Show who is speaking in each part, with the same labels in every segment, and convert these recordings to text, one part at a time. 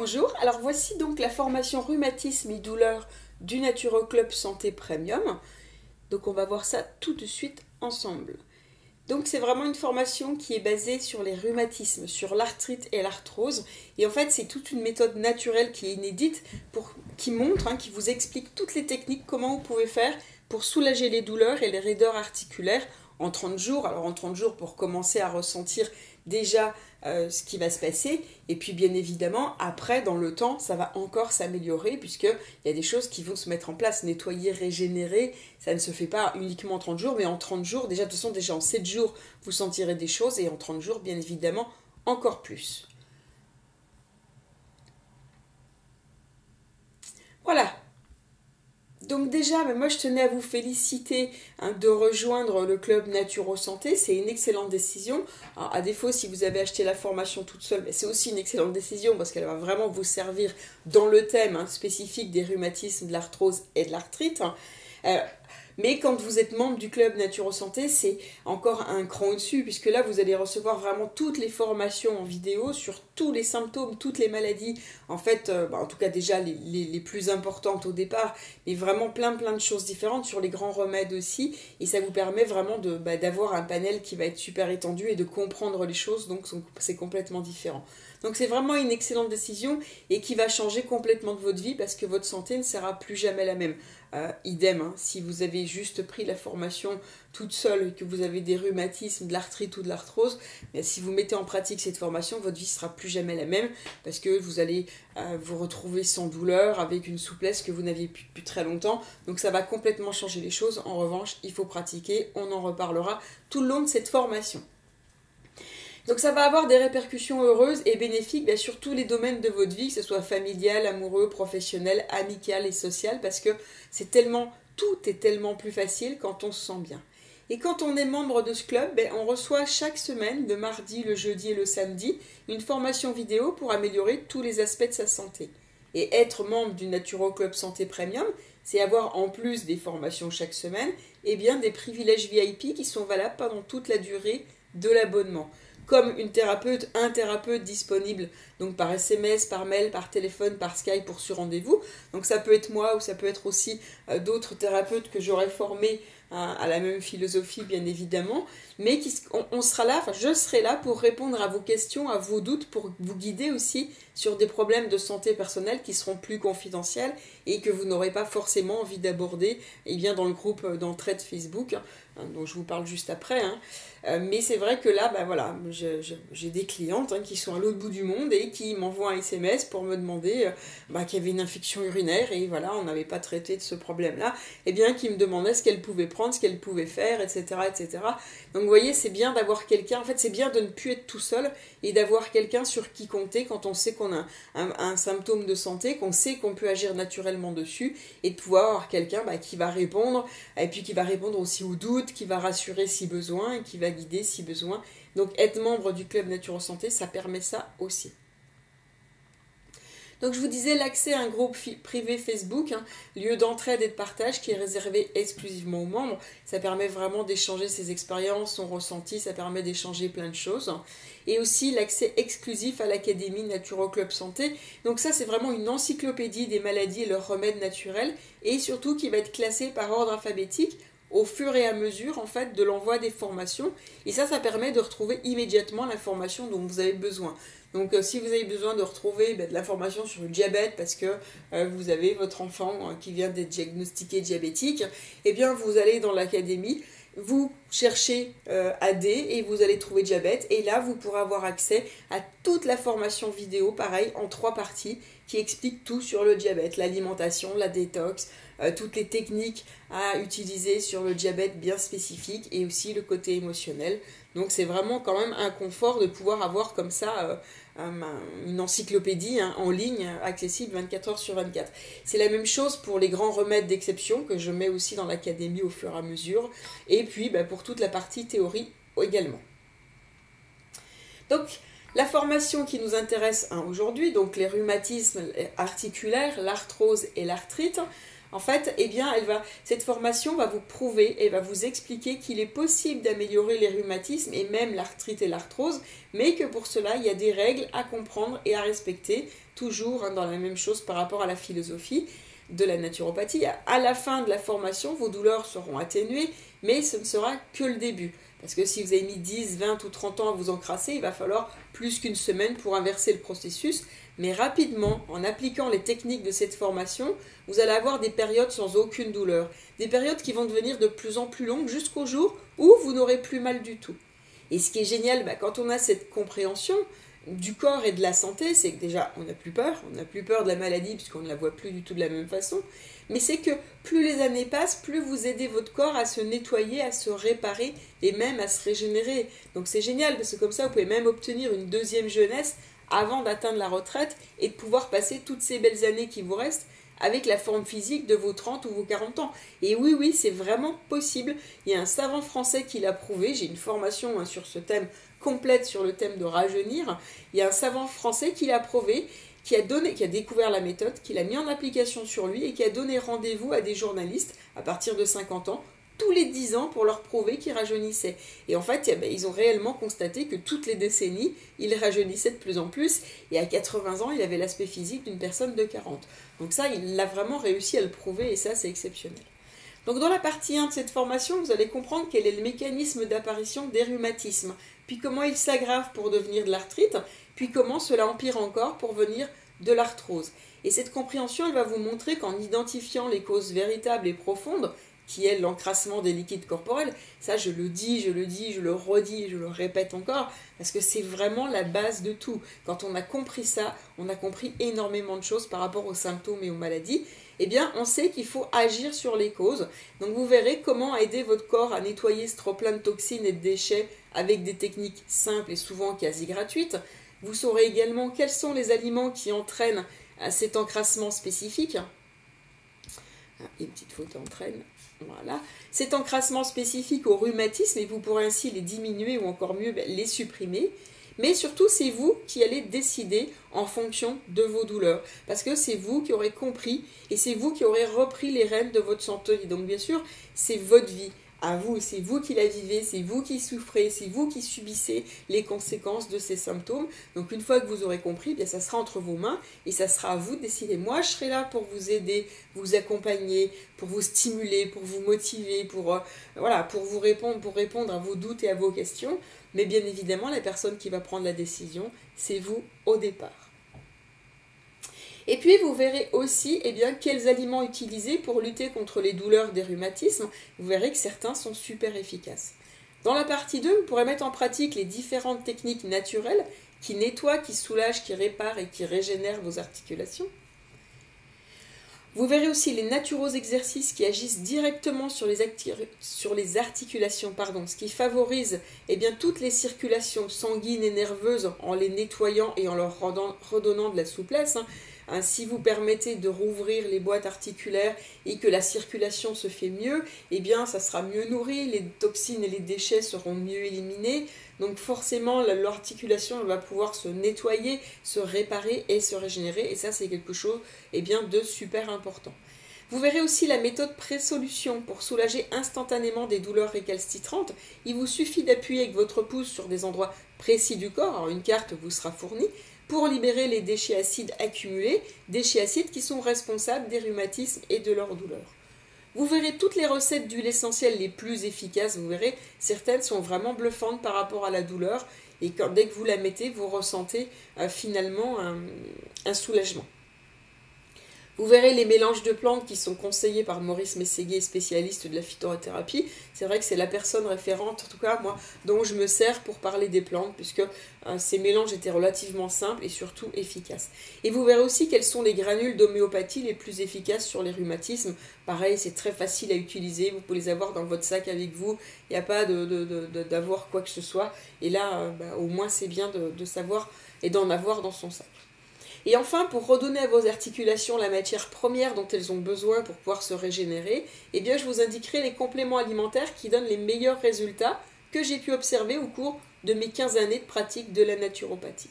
Speaker 1: Bonjour, alors voici donc la formation rhumatisme et douleur du Naturo Club Santé Premium. Donc on va voir ça tout de suite ensemble. Donc c'est vraiment une formation qui est basée sur les rhumatismes, sur l'arthrite et l'arthrose. Et en fait c'est toute une méthode naturelle qui est inédite, qui montre, hein, qui vous explique toutes les techniques, comment vous pouvez faire pour soulager les douleurs et les raideurs articulaires en 30 jours. Alors en 30 jours pour commencer à ressentir déjà euh, ce qui va se passer. Et puis bien évidemment, après, dans le temps, ça va encore s'améliorer puisqu'il y a des choses qui vont se mettre en place. Nettoyer, régénérer, ça ne se fait pas uniquement en 30 jours, mais en 30 jours, déjà de toute façon, déjà en 7 jours, vous sentirez des choses et en 30 jours, bien évidemment, encore plus. Voilà, donc déjà, moi je tenais à vous féliciter hein, de rejoindre le club Naturo Santé. C'est une excellente décision. à défaut, si vous avez acheté la formation toute seule, c'est aussi une excellente décision parce qu'elle va vraiment vous servir dans le thème hein, spécifique des rhumatismes, de l'arthrose et de l'arthrite. Hein. Euh, mais quand vous êtes membre du club Naturo Santé, c'est encore un cran au-dessus, puisque là, vous allez recevoir vraiment toutes les formations en vidéo sur tous les symptômes, toutes les maladies, en fait, euh, bah, en tout cas déjà les, plus importantes au départ, mais vraiment plein plein de choses différentes sur les grands remèdes aussi, et ça vous permet vraiment bah, d'avoir un panel qui va être super étendu et de comprendre les choses, donc c'est complètement différent. Donc c'est vraiment une excellente décision et qui va changer complètement votre vie parce que votre santé ne sera plus jamais la même. Idem, hein. si vous avez juste pris la formation toute seule et que vous avez des rhumatismes, de l'arthrite ou de l'arthrose, mais si vous mettez en pratique cette formation, votre vie sera plus jamais la même parce que vous allez euh, vous retrouver sans douleur, avec une souplesse que vous n'aviez plus très longtemps. Donc ça va complètement changer les choses. En revanche, il faut pratiquer, on en reparlera tout le long de cette formation. Donc ça va avoir des répercussions heureuses et bénéfiques sur tous les domaines de votre vie, que ce soit familial, amoureux, professionnel, amical et social, parce que c'est tellement, tout est tellement plus facile quand on se sent bien. Et quand on est membre de ce club, ben, on reçoit chaque semaine, le mardi, le jeudi et le samedi, une formation vidéo pour améliorer tous les aspects de sa santé. Et être membre du Naturo Club Santé Premium, c'est avoir en plus des formations chaque semaine, et bien des privilèges VIP qui sont valables pendant toute la durée de l'abonnement comme une thérapeute, un thérapeute disponible, donc par SMS, par mail, par téléphone, par Skype pour ce rendez-vous. Donc ça peut être moi ou ça peut être aussi euh, d'autres thérapeutes que j'aurais formés à la même philosophie bien évidemment, mais on, sera là, je serai là pour répondre à vos questions, à vos doutes, pour vous guider aussi sur des problèmes de santé personnelle qui seront plus confidentiels et que vous n'aurez pas forcément envie d'aborder eh dans le groupe d'entraide Facebook, hein, dont je vous parle juste après. Hein. Euh, mais c'est vrai que là, ben voilà, j'ai des clientes hein, qui sont à l'autre bout du monde et qui m'envoient un SMS pour me demander euh, bah, qu'il y avait une infection urinaire et voilà, on n'avait pas traité de ce problème-là, et eh bien qui me demandaient ce qu'elles pouvaient prendre, ce qu'elles pouvaient faire, etc. etc. Donc vous voyez, c'est bien d'avoir quelqu'un, en fait c'est bien de ne plus être tout seul et d'avoir quelqu'un sur qui compter quand on sait qu'on a un, symptôme de santé, qu'on sait qu'on peut agir naturellement dessus et de pouvoir avoir quelqu'un bah, qui va répondre et puis qui va répondre aussi aux doutes, qui va rassurer si besoin et qui va guider si besoin. Donc être membre du club Nature Santé, ça permet ça aussi. Donc je vous disais l'accès à un groupe privé Facebook, hein, lieu d'entraide et de partage qui est réservé exclusivement aux membres. Ça permet vraiment d'échanger ses expériences, son ressenti, ça permet d'échanger plein de choses. Et aussi l'accès exclusif à l'Académie Naturo Club Santé. Donc ça c'est vraiment une encyclopédie des maladies et leurs remèdes naturels et surtout qui va être classée par ordre alphabétique au fur et à mesure en fait de l'envoi des formations. Et ça ça permet de retrouver immédiatement l'information dont vous avez besoin. Donc euh, si vous avez besoin de retrouver ben, de l'information sur le diabète parce que euh, vous avez votre enfant euh, qui vient d'être diagnostiqué diabétique eh bien vous allez dans l'académie vous cherchez AD et vous allez trouver diabète et là vous pourrez avoir accès à toute la formation vidéo pareil en trois parties qui explique tout sur le diabète l'alimentation la détox euh, toutes les techniques à utiliser sur le diabète bien spécifique et aussi le côté émotionnel. Donc c'est vraiment quand même un confort de pouvoir avoir comme ça euh, une encyclopédie hein, en ligne accessible 24 heures sur 24. C'est la même chose pour les grands remèdes d'exception que je mets aussi dans l'académie au fur et à mesure. Et puis bah, pour toute la partie théorie également. Donc la formation qui nous intéresse hein, aujourd'hui, donc les rhumatismes articulaires, l'arthrose et l'arthrite, En fait, eh cette formation va vous prouver et va vous expliquer qu'il est possible d'améliorer les rhumatismes et même l'arthrite et l'arthrose, mais que pour cela, il y a des règles à comprendre et à respecter, toujours hein, dans la même chose par rapport à la philosophie de la naturopathie. À la fin de la formation, vos douleurs seront atténuées, mais ce ne sera que le début. Parce que si vous avez mis 10, 20 ou 30 ans à vous encrasser, il va falloir plus qu'une semaine pour inverser le processus. Mais rapidement, en appliquant les techniques de cette formation, vous allez avoir des périodes sans aucune douleur. Des périodes qui vont devenir de plus en plus longues jusqu'au jour où vous n'aurez plus mal du tout. Et ce qui est génial, bah, quand on a cette compréhension, du corps et de la santé, c'est que déjà, on n'a plus peur, on n'a plus peur de la maladie puisqu'on ne la voit plus du tout de la même façon, mais c'est que plus les années passent, plus vous aidez votre corps à se nettoyer, à se réparer et même à se régénérer. Donc c'est génial parce que comme ça, vous pouvez même obtenir une deuxième jeunesse avant d'atteindre la retraite et de pouvoir passer toutes ces belles années qui vous restent avec la forme physique de vos 30 ou vos 40 ans. Et oui, oui, c'est vraiment possible. Il y a un savant français qui l'a prouvé. J'ai une formation hein, sur ce thème complète sur le thème de rajeunir. Il y a un savant français qui l'a prouvé, qui a, découvert la méthode, qui l'a mis en application sur lui et qui a donné rendez-vous à des journalistes à partir de 50 ans tous les 10 ans pour leur prouver qu'ils rajeunissaient. Et en fait, eh ben, ils ont réellement constaté que toutes les décennies, ils rajeunissaient de plus en plus. Et à 80 ans, il avait l'aspect physique d'une personne de 40. Donc ça, il a vraiment réussi à le prouver et ça, c'est exceptionnel. Donc dans la partie 1 de cette formation, vous allez comprendre quel est le mécanisme d'apparition des rhumatismes, puis comment il s'aggrave pour devenir de l'arthrite, puis comment cela empire encore pour venir de l'arthrose. Et cette compréhension, elle va vous montrer qu'en identifiant les causes véritables et profondes, qui est l'encrassement des liquides corporels, ça je le dis, je le dis, je le redis, je le répète encore, parce que c'est vraiment la base de tout. Quand on a compris ça, on a compris énormément de choses par rapport aux symptômes et aux maladies, eh bien on sait qu'il faut agir sur les causes. Donc vous verrez comment aider votre corps à nettoyer ce trop plein de toxines et de déchets avec des techniques simples et souvent quasi gratuites. Vous saurez également quels sont les aliments qui entraînent cet encrassement spécifique. Ah, une petite faute entraîne. Voilà. Cet encrassement spécifique au rhumatisme et vous pourrez ainsi les diminuer ou encore mieux ben, les supprimer. Mais surtout, c'est vous qui allez décider en fonction de vos douleurs. Parce que c'est vous qui aurez compris et c'est vous qui aurez repris les rênes de votre santé. Donc bien sûr, c'est votre vie à vous, c'est vous qui la vivez, c'est vous qui souffrez, c'est vous qui subissez les conséquences de ces symptômes. Donc une fois que vous aurez compris, bien ça sera entre vos mains et ça sera à vous de décider. Moi, je serai là pour vous aider, vous accompagner, pour vous stimuler, pour vous motiver, pour euh, pour vous répondre, pour répondre à vos doutes et à vos questions. Mais bien évidemment, la personne qui va prendre la décision, c'est vous au départ. Et puis vous verrez aussi eh bien, quels aliments utiliser pour lutter contre les douleurs des rhumatismes. Vous verrez que certains sont super efficaces. Dans la partie 2, vous pourrez mettre en pratique les différentes techniques naturelles qui nettoient, qui soulagent, qui réparent et qui régénèrent vos articulations. Vous verrez aussi les naturaux exercices qui agissent directement sur les, articulations, pardon, ce qui favorise eh bien, toutes les circulations sanguines et nerveuses en les nettoyant et en leur redonnant de la souplesse. Hein. Si vous permettez de rouvrir les boîtes articulaires et que la circulation se fait mieux, eh bien ça sera mieux nourri, les toxines et les déchets seront mieux éliminés. Donc forcément l'articulation va pouvoir se nettoyer, se réparer et se régénérer et ça c'est quelque chose eh bien, de super important. Vous verrez aussi la méthode pré-solution pour soulager instantanément des douleurs récalcitrantes. Il vous suffit d'appuyer avec votre pouce sur des endroits précis du corps. Une carte vous sera fournie pour libérer les déchets acides accumulés, déchets acides qui sont responsables des rhumatismes et de leurs douleurs. Vous verrez toutes les recettes d'huile essentielle les plus efficaces, vous verrez, certaines sont vraiment bluffantes par rapport à la douleur, et dès que vous la mettez, vous ressentez euh, finalement un soulagement. Vous verrez les mélanges de plantes qui sont conseillés par Maurice Mességuier, spécialiste de la phytothérapie. C'est vrai que c'est la personne référente, en tout cas moi, dont je me sers pour parler des plantes, puisque euh, ces mélanges étaient relativement simples et surtout efficaces. Et vous verrez aussi quels sont les granules d'homéopathie les plus efficaces sur les rhumatismes. Pareil, c'est très facile à utiliser, vous pouvez les avoir dans votre sac avec vous, il n'y a pas d'avoir quoi que ce soit. Et là, euh, bah, au moins c'est bien de savoir et d'en avoir dans son sac. Et enfin, pour redonner à vos articulations la matière première dont elles ont besoin pour pouvoir se régénérer, eh je vous indiquerai les compléments alimentaires qui donnent les meilleurs résultats que j'ai pu observer au cours de mes 15 années de pratique de la naturopathie.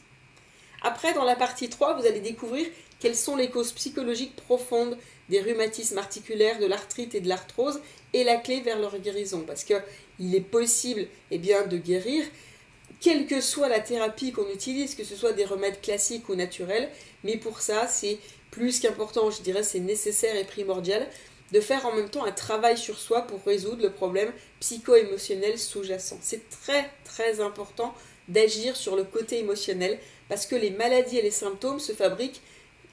Speaker 1: Après, dans la partie 3, vous allez découvrir quelles sont les causes psychologiques profondes des rhumatismes articulaires, de l'arthrite et de l'arthrose, et la clé vers leur guérison. Parce qu'il est possible eh bien, de guérir, quelle que soit la thérapie qu'on utilise, que ce soit des remèdes classiques ou naturels, mais pour ça, c'est plus qu'important, je dirais, c'est nécessaire et primordial de faire en même temps un travail sur soi pour résoudre le problème psycho-émotionnel sous-jacent. C'est très très important d'agir sur le côté émotionnel parce que les maladies et les symptômes se fabriquent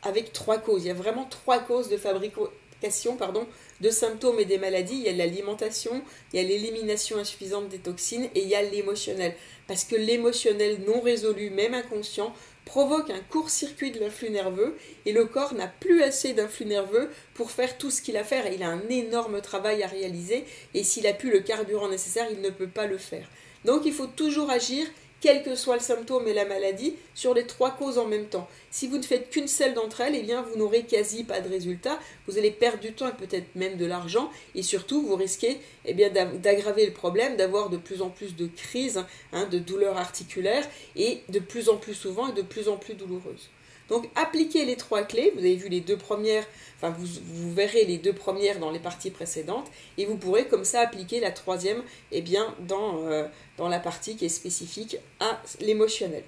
Speaker 1: avec trois causes. Il y a vraiment trois causes de fabrication pardon, de symptômes et des maladies. Il y a l'alimentation, il y a l'élimination insuffisante des toxines et il y a l'émotionnel. Parce que l'émotionnel non résolu, même inconscient, provoque un court-circuit de l'influx nerveux et le corps n'a plus assez d'influx nerveux pour faire tout ce qu'il a à faire. Il a un énorme travail à réaliser et s'il a plus le carburant nécessaire, il ne peut pas le faire. Donc il faut toujours agir quel que soit le symptôme et la maladie, sur les trois causes en même temps. Si vous ne faites qu'une seule d'entre elles, eh bien, vous n'aurez quasi pas de résultat. Vous allez perdre du temps et peut-être même de l'argent. Et surtout, vous risquez eh bien, d'aggraver le problème, d'avoir de plus en plus de crises, hein, de douleurs articulaires, et de plus en plus souvent et de plus en plus douloureuses. Donc appliquez les trois clés, vous avez vu les deux premières, enfin vous, verrez les deux premières dans les parties précédentes, et vous pourrez comme ça appliquer la troisième eh bien, dans, euh, dans la partie qui est spécifique à l'émotionnel.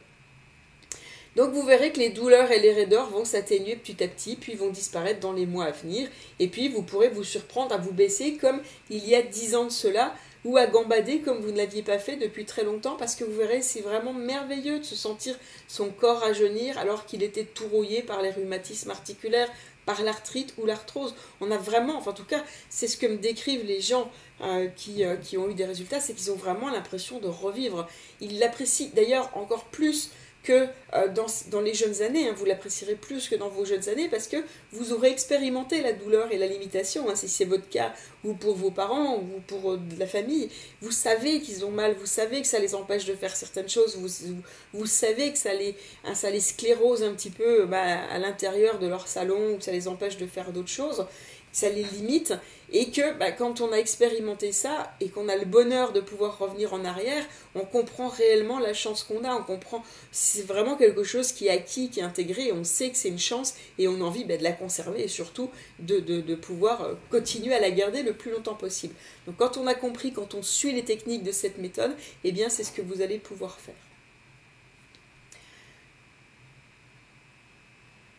Speaker 1: Donc vous verrez que les douleurs et les raideurs vont s'atténuer petit à petit, puis vont disparaître dans les mois à venir, et puis vous pourrez vous surprendre à vous baisser comme il y a dix ans de cela, ou à gambader comme vous ne l'aviez pas fait depuis très longtemps parce que vous verrez c'est vraiment merveilleux de se sentir son corps rajeunir alors qu'il était tout rouillé par les rhumatismes articulaires, par l'arthrite ou l'arthrose. On a vraiment, enfin en tout cas c'est ce que me décrivent les gens euh, euh, qui ont eu des résultats, c'est qu'ils ont vraiment l'impression de revivre. Ils l'apprécient d'ailleurs encore plus que euh, dans, les jeunes années. Hein, vous l'apprécierez plus que dans vos jeunes années parce que vous aurez expérimenté la douleur et la limitation, hein, si c'est votre cas, ou pour vos parents, ou pour euh, la famille. Vous savez qu'ils ont mal, vous savez que ça les empêche de faire certaines choses, vous, vous, savez que ça les, hein, ça les sclérose un petit peu bah, à l'intérieur de leur salon, ou que ça les empêche de faire d'autres choses ça les limite, et que bah, quand on a expérimenté ça et qu'on a le bonheur de pouvoir revenir en arrière, on comprend réellement la chance qu'on a, on comprend, c'est vraiment quelque chose qui est acquis, qui est intégré, on sait que c'est une chance et on a envie bah, de la conserver et surtout de, de, pouvoir euh, continuer à la garder le plus longtemps possible. Donc quand on a compris, quand on suit les techniques de cette méthode, eh bien c'est ce que vous allez pouvoir faire.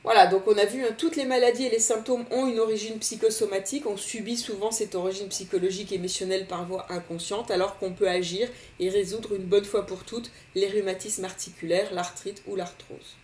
Speaker 1: Voilà, donc on a vu, hein, toutes les maladies et les symptômes ont une origine psychosomatique, on subit souvent cette origine psychologique et émotionnelle par voie inconsciente, alors qu'on peut agir et résoudre une bonne fois pour toutes les rhumatismes articulaires, l'arthrite ou l'arthrose.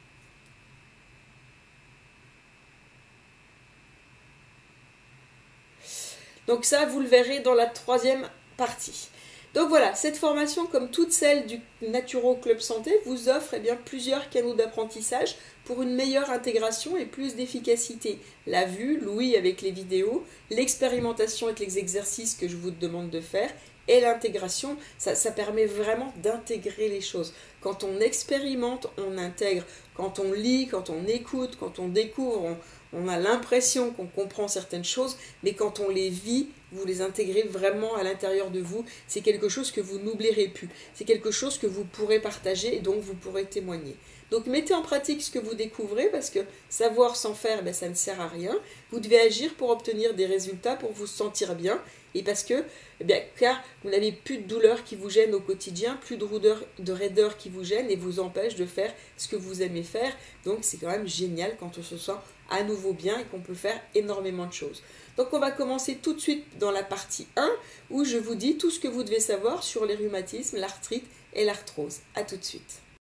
Speaker 1: Donc ça, vous le verrez dans la troisième partie. Donc voilà, cette formation, comme toutes celles du Naturo Club Santé, vous offre eh bien, plusieurs canaux d'apprentissage pour une meilleure intégration et plus d'efficacité. La vue, l'ouïe avec les vidéos, l'expérimentation avec les exercices que je vous demande de faire et l'intégration, ça, permet vraiment d'intégrer les choses. Quand on expérimente, on intègre. Quand on lit, quand on écoute, quand on découvre, on a l'impression qu'on comprend certaines choses, mais quand on les vit, vous les intégrez vraiment à l'intérieur de vous. C'est quelque chose que vous n'oublierez plus. C'est quelque chose que vous pourrez partager et donc vous pourrez témoigner. Donc mettez en pratique ce que vous découvrez parce que savoir sans faire, ben, ça ne sert à rien. Vous devez agir pour obtenir des résultats, pour vous sentir bien et parce que, eh car vous n'avez plus de douleur qui vous gêne au quotidien, plus de, roudeur, de raideur qui vous gêne et vous empêche de faire ce que vous aimez faire. Donc c'est quand même génial quand on se sent à nouveau bien et qu'on peut faire énormément de choses. Donc on va commencer tout de suite dans la partie 1 où je vous dis tout ce que vous devez savoir sur les rhumatismes, l'arthrite et l'arthrose. A tout de suite.